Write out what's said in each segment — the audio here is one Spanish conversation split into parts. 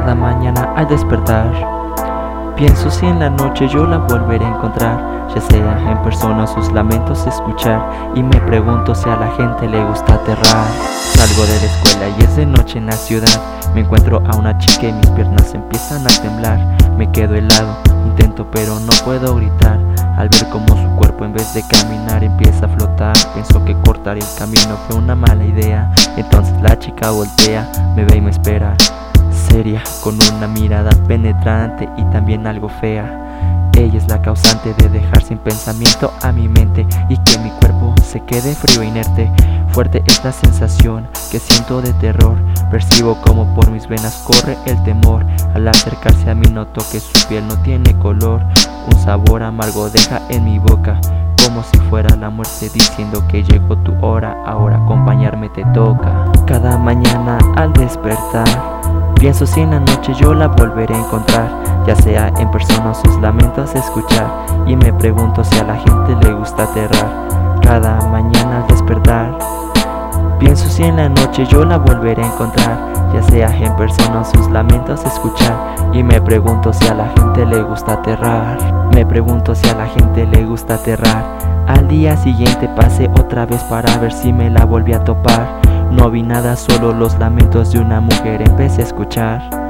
cada mañana al despertar. Pienso si en la noche yo la volveré a encontrar, ya sea en persona sus lamentos escuchar y me pregunto si a la gente le gusta aterrar. Salgo de la escuela y es de noche en la ciudad, me encuentro a una chica y mis piernas empiezan a temblar, me quedo helado, intento pero no puedo gritar, al ver como su cuerpo en vez de caminar empieza a flotar, pienso que cortar el camino fue una mala idea, entonces la chica voltea, me ve y me espera con una mirada penetrante y también algo fea. Ella es la causante de dejar sin pensamiento a mi mente y que mi cuerpo se quede frío e inerte. Fuerte es la sensación que siento de terror. Percibo como por mis venas corre el temor. Al acercarse a mí noto que su piel no tiene color. Un sabor amargo deja en mi boca como si fuera la muerte diciendo que llegó tu hora, ahora acompañarme te toca. Cada mañana al despertar Pienso si en la noche yo la volveré a encontrar, ya sea en persona sus lamentos escuchar, y me pregunto si a la gente le gusta aterrar, cada mañana al despertar. Pienso si en la noche yo la volveré a encontrar, ya sea en persona sus lamentos escuchar, y me pregunto si a la gente le gusta aterrar. Me pregunto si a la gente le gusta aterrar. Al día siguiente pasé otra vez para ver si me la volví a topar. No vi nada, solo los lamentos de una mujer empecé a escuchar.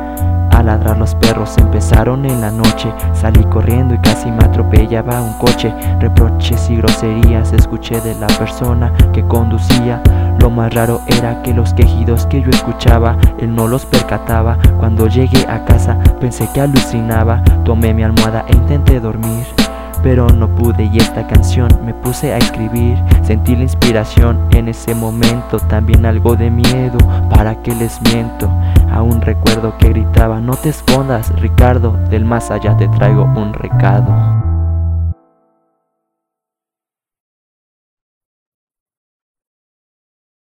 A ladrar los perros empezaron en la noche. Salí corriendo y casi me atropellaba un coche. Reproches y groserías escuché de la persona que conducía. Lo más raro era que los quejidos que yo escuchaba, él no los percataba. Cuando llegué a casa pensé que alucinaba. Tomé mi almohada e intenté dormir pero no pude y esta canción me puse a escribir. Sentí la inspiración en ese momento, también algo de miedo, para que les miento. Aún recuerdo que gritaba, no te escondas, Ricardo, del más allá te traigo un recado.